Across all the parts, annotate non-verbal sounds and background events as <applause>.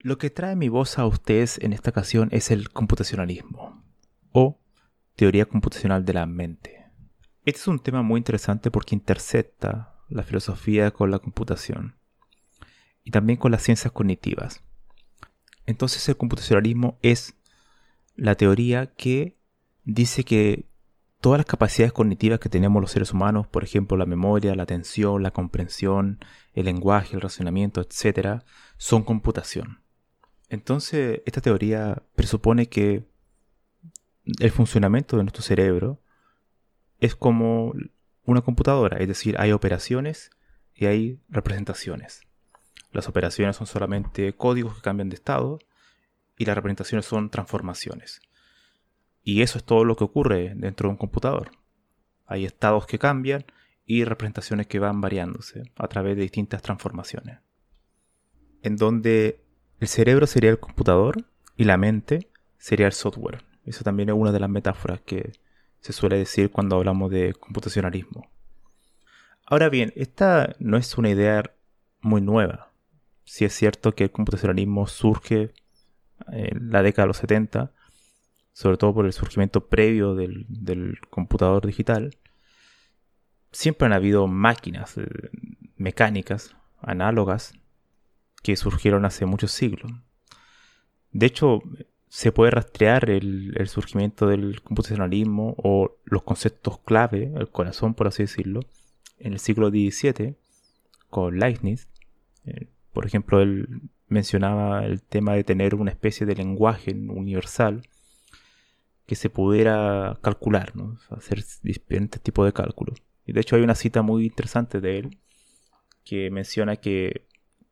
Lo que trae mi voz a ustedes en esta ocasión es el computacionalismo o teoría computacional de la mente. Este es un tema muy interesante porque intercepta la filosofía con la computación y también con las ciencias cognitivas. Entonces el computacionalismo es la teoría que dice que todas las capacidades cognitivas que tenemos los seres humanos, por ejemplo la memoria, la atención, la comprensión, el lenguaje, el razonamiento, etc., son computación. Entonces, esta teoría presupone que el funcionamiento de nuestro cerebro es como una computadora, es decir, hay operaciones y hay representaciones. Las operaciones son solamente códigos que cambian de estado y las representaciones son transformaciones. Y eso es todo lo que ocurre dentro de un computador. Hay estados que cambian y representaciones que van variándose a través de distintas transformaciones. En donde el cerebro sería el computador y la mente sería el software. Eso también es una de las metáforas que se suele decir cuando hablamos de computacionalismo. Ahora bien, esta no es una idea muy nueva. Si es cierto que el computacionalismo surge en la década de los 70, sobre todo por el surgimiento previo del, del computador digital, siempre han habido máquinas eh, mecánicas, análogas, que surgieron hace muchos siglos. De hecho, se puede rastrear el, surgimiento del computacionalismo o los conceptos clave, el corazón por así decirlo, en el siglo XVII con Leibniz. Eh, por ejemplo, él mencionaba el tema de tener una especie de lenguaje universal que se pudiera calcular, hacer diferentes tipos de cálculos. Y de hecho hay una cita muy interesante de él que menciona que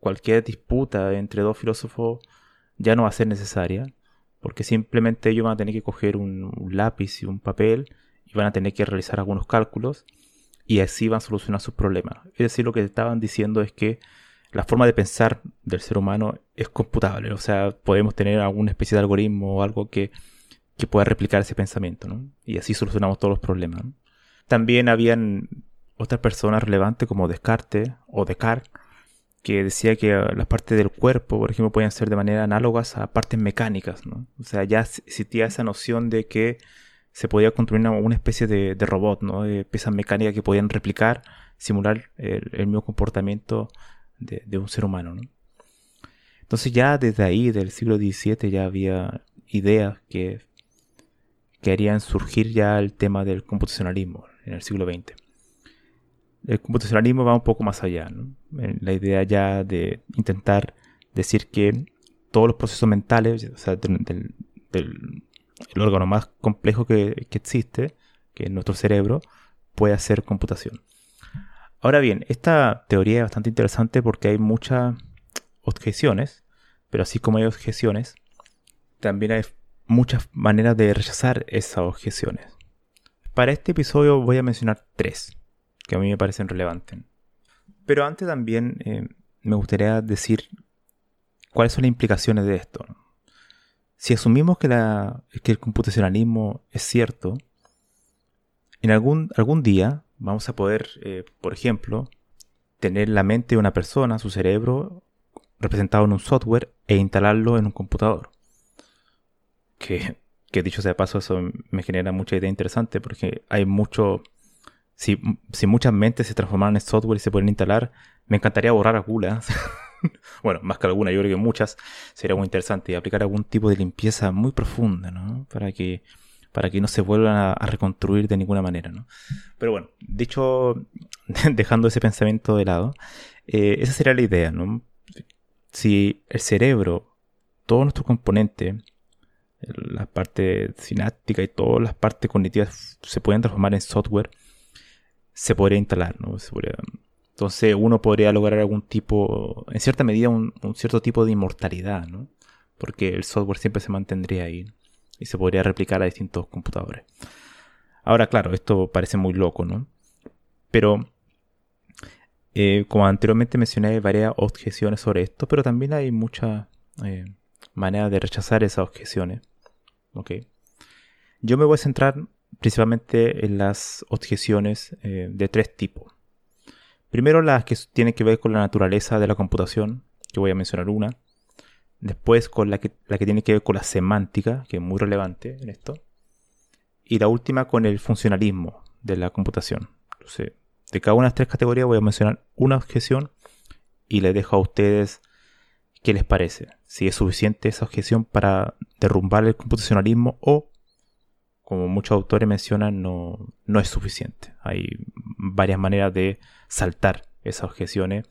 cualquier disputa entre dos filósofos ya no va a ser necesaria, porque simplemente ellos van a tener que coger un, lápiz y un papel y van a tener que realizar algunos cálculos y así van a solucionar sus problemas. Es decir, lo que estaban diciendo es que la forma de pensar del ser humano es computable, o sea, podemos tener alguna especie de algoritmo o algo que, que pueda replicar ese pensamiento. Y así solucionamos todos los problemas. También habían otras personas relevantes como Descartes o Descartes que decía que ah, las partes del cuerpo, por ejemplo, pueden ser de manera análogas a partes mecánicas, ¿no? O sea, ya existía esa noción de que se podía construir una, especie de, robot, ¿no? De piezas mecánicas que podían replicar, simular el, mismo comportamiento de, un ser humano, ¿no? Entonces ya desde ahí, del siglo XVII, ya había ideas que, que harían surgir ya el tema del computacionalismo en el siglo XX el computacionalismo va un poco más allá. La idea ya de intentar decir que todos los procesos mentales, o sea, del, el órgano más complejo que, existe, que es nuestro cerebro, puede hacer computación. Ahora bien, esta teoría es bastante interesante porque hay muchas objeciones, pero así como hay objeciones, también hay muchas maneras de rechazar esas objeciones. Para este episodio voy a mencionar tres que a mí me parecen relevantes. Pero antes también eh, me gustaría decir cuáles son las implicaciones de esto. Si asumimos que, el computacionalismo es cierto, en algún, algún día vamos a poder, eh, por ejemplo, tener la mente de una persona, su cerebro, representado en un software e instalarlo en un computador. Que, que dicho sea de paso, eso me genera mucha idea interesante porque hay mucho si, muchas mentes se transformaran en software y se pueden instalar, me encantaría borrar a Gula. <laughs> bueno, más que alguna, yo creo que muchas, sería muy interesante aplicar algún tipo de limpieza muy profunda, ¿no? Para que, para que no se vuelvan a, reconstruir de ninguna manera, ¿no? Pero bueno, dicho, <laughs> dejando ese pensamiento de lado, eh, esa sería la idea, ¿no? Si el cerebro, todos nuestros componentes, la parte sináptica y todas las partes cognitivas se pueden transformar en software, se podría instalar, ¿no? entonces uno podría lograr algún tipo, en cierta medida, un, cierto tipo de inmortalidad, ¿no? Porque el software siempre se mantendría ahí y se podría replicar a distintos computadores. Ahora, claro, esto parece muy loco, ¿no? Pero, eh, como anteriormente mencioné, hay varias objeciones sobre esto, pero también hay muchas eh, maneras de rechazar esas objeciones. ¿ok? Yo me voy a centrar principalmente en las objeciones eh, de tres tipos. Primero las que tienen que ver con la naturaleza de la computación, que voy a mencionar una. Después con la que, la que tiene que ver con la semántica, que es muy relevante en esto. Y la última con el funcionalismo de la computación. Entonces, de cada una de las tres categorías voy a mencionar una objeción y les dejo a ustedes qué les parece. Si es suficiente esa objeción para derrumbar el computacionalismo o como muchos autores mencionan, no, no es suficiente. Hay varias maneras de saltar esas objeciones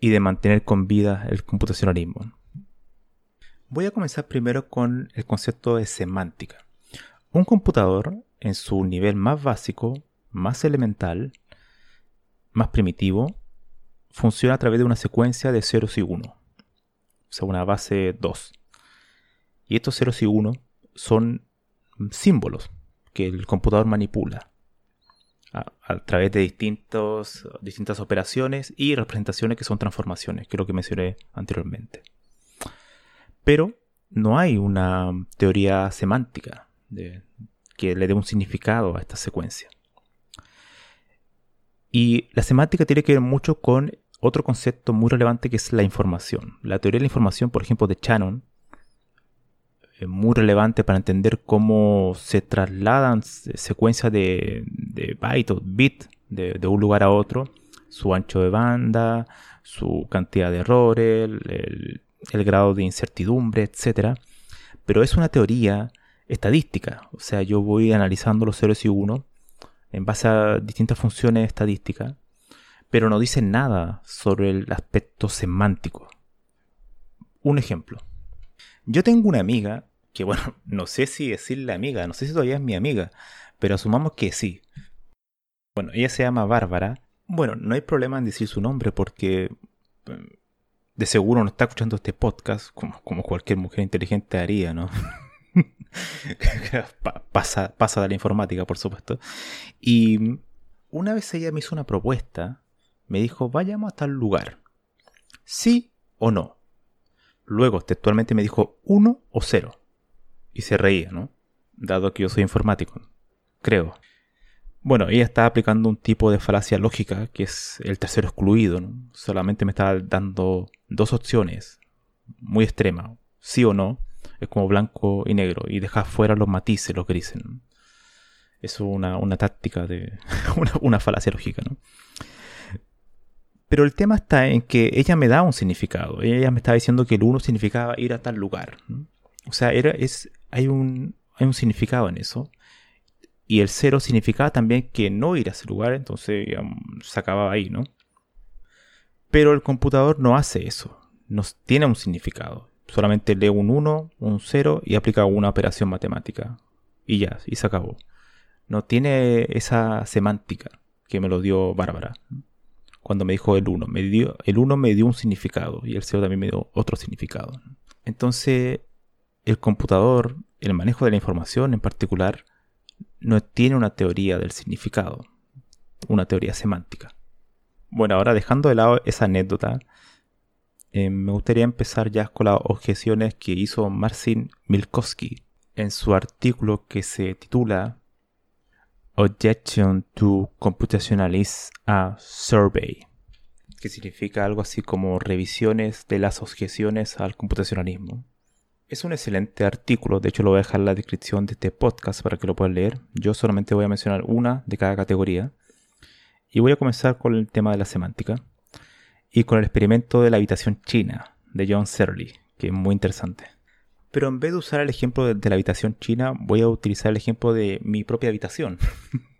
y de mantener con vida el computacionalismo. Voy a comenzar primero con el concepto de semántica. Un computador, en su nivel más básico, más elemental, más primitivo, funciona a través de una secuencia de ceros y unos, o sea, una base 2. Y estos ceros y unos son símbolos que el computador manipula a, través de distintos, distintas operaciones y representaciones que son transformaciones, que es lo que mencioné anteriormente. Pero no hay una teoría semántica que le dé un significado a esta secuencia. Y la semántica tiene que ver mucho con otro concepto muy relevante que es la información. La teoría de la información, por ejemplo, de Shannon, muy relevante para entender cómo se trasladan secuencias de, de bytes o bits de, un lugar a otro, su ancho de banda, su cantidad de errores, el, grado de incertidumbre, etc. Pero es una teoría estadística, o sea, yo voy analizando los ceros y unos en base a distintas funciones estadísticas, pero no dice nada sobre el aspecto semántico. Un ejemplo. Yo tengo una amiga que bueno, <laughs> no sé si decirle amiga, no sé si todavía es mi amiga, pero asumamos que sí. Bueno, ella se llama Bárbara. Bueno, no hay problema en decir su nombre porque em, de seguro no está escuchando este podcast como, como cualquier mujer inteligente haría, ¿no? <laughs> pasa, pasa de la informática, por supuesto. Y una vez ella me hizo una propuesta, me dijo, vayamos a tal lugar. ¿Sí o no? Luego, textualmente me dijo uno o cero y se reía, ¿no? Dado que yo soy informático, creo. Bueno, ella estaba aplicando un tipo de falacia lógica que es el tercero excluido, ¿no? Solamente me estaba dando dos opciones muy extremas, sí o no, es como blanco y negro, y deja fuera los matices, los grises. Es una, una táctica de. <laughs> una, una falacia lógica, ¿no? Pero el tema está en que ella me da un significado. Ella me estaba diciendo que el uno significaba ir a tal lugar. O sea, era, es, hay, un, significado en eso. Y el cero significaba también que no ir a ese lugar, entonces se acababa ahí, ¿no? Pero el computador no hace eso, no tiene un significado. Solamente lee un 1, un 0 y aplica una operación matemática. Y ya, y se acabó. No tiene esa semántica que me lo dio Bárbara. Cuando me dijo el 1. Me dio, el 1 me dio un significado y el 0 también me dio otro significado. Entonces, el computador, el manejo de la información en particular, no tiene una teoría del significado, una teoría semántica. Bueno, ahora dejando de lado esa anécdota, eh, me gustaría empezar ya con las objeciones que hizo Marcin Milkowski en su artículo que se titula Objection to Computationalism a Survey, que significa algo así como revisiones de las objeciones al computacionalismo. Es un excelente artículo, de hecho lo voy a dejar en la descripción de este podcast para que lo puedan leer. Yo solamente voy a mencionar una de cada categoría. Y voy a comenzar con el tema de la semántica. y con el experimento de la habitación china de John Searle, que es muy interesante. Pero en vez de usar el ejemplo de, de la habitación china, voy a utilizar el ejemplo de mi propia habitación,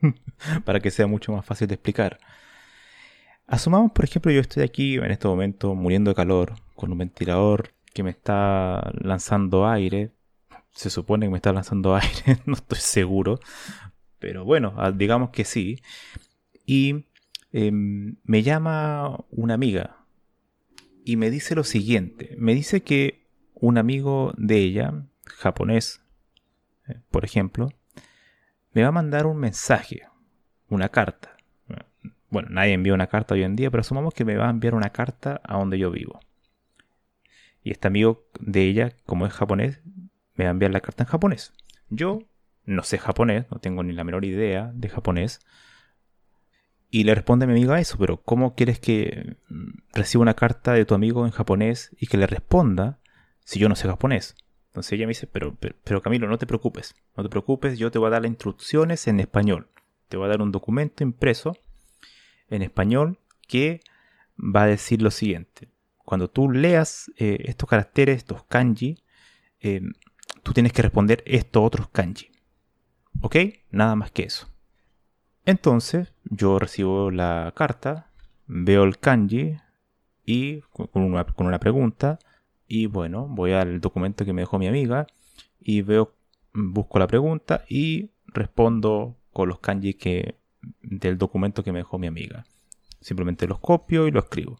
<laughs> para que sea mucho más fácil de explicar. Asumamos, por ejemplo, yo estoy aquí en este momento muriendo de calor, con un ventilador que me está lanzando aire. Se supone que me está lanzando <laughs> aire, no estoy seguro. Pero bueno, ah, digamos que sí. Y em, me llama una amiga y me dice lo siguiente. Me dice que un amigo de ella, japonés, eh, por ejemplo, me va a mandar un mensaje, una carta. Bueno, nadie envía una carta hoy en día, pero asumamos que me va a enviar una carta a donde yo vivo. Y este amigo de ella, como es japonés, me va a enviar la carta en japonés. Yo no sé japonés, no tengo ni la menor idea de japonés. Y le responde a mi amigo a eso, pero ¿cómo quieres que reciba una carta de tu amigo en japonés y que le responda si yo no sé japonés? Entonces ella me dice, pero, pero, Camilo, no te preocupes, no te preocupes, yo te voy a dar las instrucciones en español. Te voy a dar un documento impreso en español que va a decir lo siguiente cuando tú leas eh, estos caracteres, estos kanji, eh, tú tienes que responder estos otros kanji. ¿Ok? Nada más que eso. Entonces, yo recibo la carta, veo el kanji y con una, con una pregunta y bueno, voy al documento que me dejó mi amiga y veo, busco la pregunta y respondo con los kanji que, del documento que me dejó mi amiga. Simplemente los copio y lo escribo.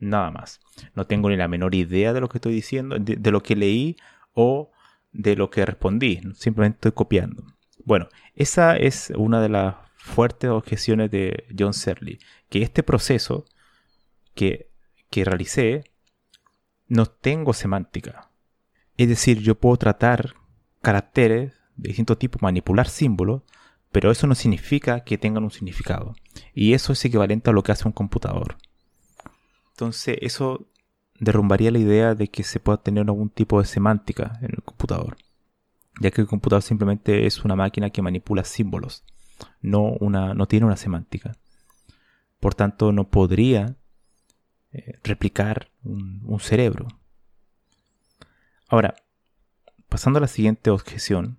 Nada más. No tengo ni la menor idea de lo que estoy diciendo, de, lo que leí o de lo que respondí. Simplemente estoy copiando. Bueno, esa es una de las fuertes objeciones de John Searle, que este proceso que, que realicé no tengo semántica. Es decir, yo puedo tratar caracteres de distinto tipo, manipular símbolos, pero eso no significa que tengan un significado. Y eso es equivalente a lo que hace un computador. Entonces eso derrumbaría la idea de que se pueda tener algún tipo de semántica en el computador, ya que el computador simplemente es una máquina que manipula símbolos, no, una, no tiene una semántica. Por tanto, no podría eh, replicar un, un cerebro. Ahora, pasando a la siguiente objeción,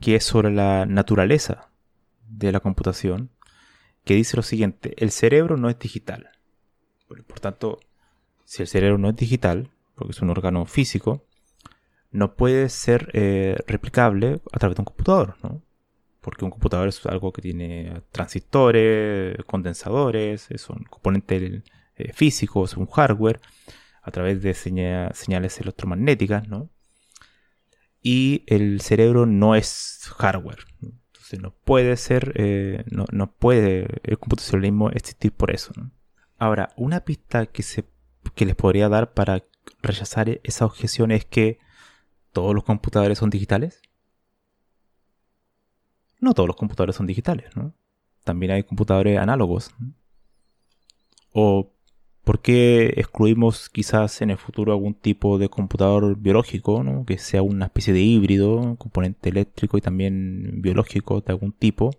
que es sobre la naturaleza de la computación, que dice lo siguiente, el cerebro no es digital. Por tanto, si el cerebro no es digital, porque es un órgano físico, no puede ser eh, replicable a través de un computador, ¿no? Porque un computador es algo que tiene transistores, condensadores, son componentes eh, físicos, un hardware, a través de señales electromagnéticas, ¿no? Y el cerebro no es hardware. Entonces no puede ser, eh, no, no, puede el computacionalismo existir por eso, ¿no? Ahora, una pista que, se, que les podría dar para rechazar e-, esa objeción es que todos los computadores son digitales. No todos los computadores son digitales, ¿no? También hay computadores análogos. O ¿por qué excluimos quizás en el futuro algún tipo de computador biológico, ¿no? que sea una especie de híbrido, componente eléctrico y también biológico de algún tipo?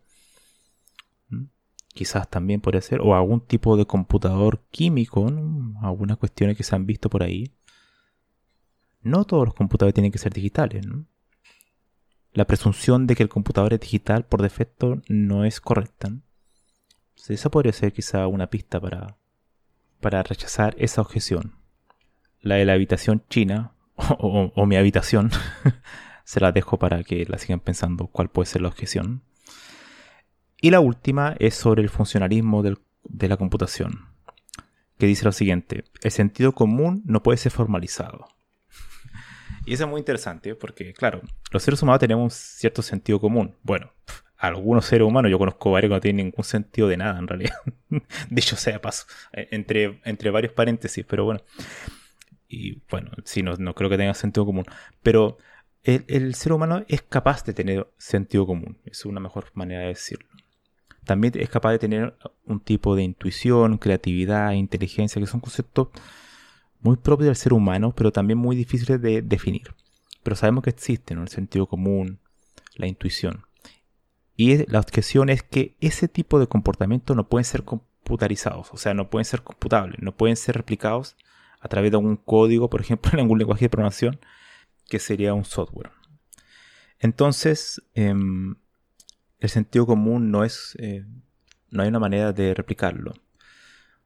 Quizás también podría ser, o algún tipo de computador químico, algunas cuestiones que se han visto por ahí. No todos los computadores tienen que ser digitales. La presunción de que el computador es digital por defecto no es correcta. esa podría ser quizá una pista para, para rechazar esa objeción. La de la habitación china, <laughs> o mi habitación, <laughs> se la dejo para que la sigan pensando cuál puede ser la objeción. Y la última es sobre el funcionalismo de la computación, que dice lo siguiente, el sentido común no puede ser formalizado. <laughs> y eso es muy interesante porque, claro, los seres humanos tenemos un cierto sentido común. Bueno, <laughs> algunos seres humanos, yo conozco varios que no tienen ningún sentido de nada en realidad. <laughs> Dicho sea paso, e, entre, entre varios paréntesis, pero bueno. Y bueno, sí, no, no creo que tenga sentido común. Pero el, el, ser humano es capaz de tener sentido común. Es una mejor manera de decirlo también es capaz de tener un tipo de intuición, creatividad, inteligencia, que son conceptos muy propios del ser humano, pero también muy difíciles de definir. Pero sabemos que existen, el sentido común, la intuición. Y la objeción es que ese tipo de comportamiento no pueden ser computarizados, o sea, no pueden ser computables, no pueden ser replicados a través de algún código, por ejemplo, <laughs> en algún lenguaje de programación, que sería un software. Entonces, em, el sentido común no es, eh, no hay una manera de replicarlo.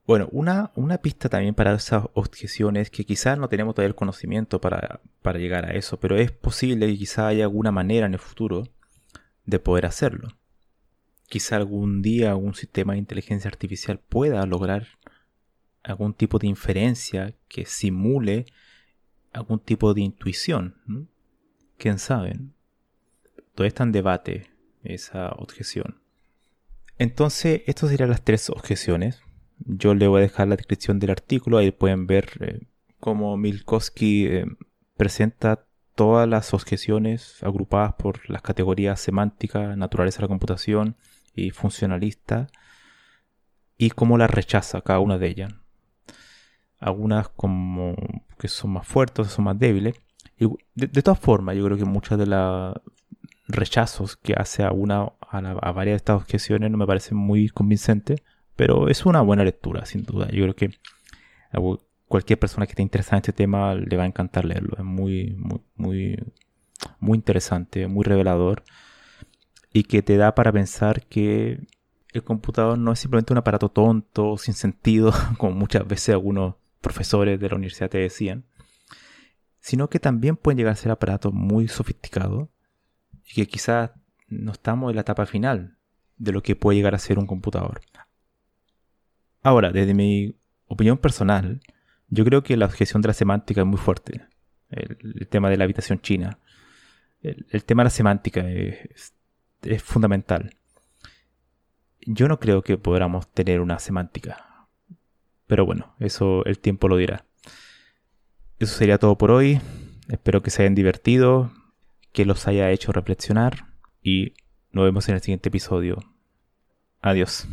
Bueno, una, una pista también para esas objeciones que quizás no tenemos todavía el conocimiento para, para llegar a eso, pero es posible que quizás haya alguna manera en el futuro de poder hacerlo. Quizá algún día algún sistema de inteligencia artificial pueda lograr algún tipo de inferencia que simule algún tipo de intuición. ¿Quién sabe? Todavía está en debate esa objeción. Entonces, estas serían las tres objeciones. Yo le voy a dejar la descripción del artículo, ahí pueden ver eh, cómo Milkowski eh, presenta todas las objeciones agrupadas por las categorías semántica, naturaleza de la computación y funcionalista, y cómo las rechaza cada una de ellas. Algunas como que son más fuertes, son más débiles. De, todas formas, yo creo que muchos de los rechazos que hace a una a, varias de estas objeciones no me parecen muy convincentes, pero es una buena lectura, sin duda. Yo creo que cualquier persona que esté interesada en este tema le va a encantar leerlo. Es muy, muy, muy, muy interesante, muy revelador y que te da para pensar que el computador no es simplemente un aparato tonto, sin sentido, <laughs> como muchas veces algunos profesores de la universidad te decían, sino que también pueden llegar a ser aparatos muy sofisticados y que quizás no estamos en la etapa final de lo que puede llegar a ser un computador. Ahora, desde mi opinión personal, yo creo que la objeción de la semántica es muy fuerte. El, tema de la habitación china. El, tema de la semántica es, fundamental. Yo no creo que podamos tener una semántica. Pero bueno, eso el tiempo lo dirá. Eso sería todo por hoy. Espero que se hayan divertido, que los haya hecho reflexionar y nos vemos en el siguiente episodio. Adiós.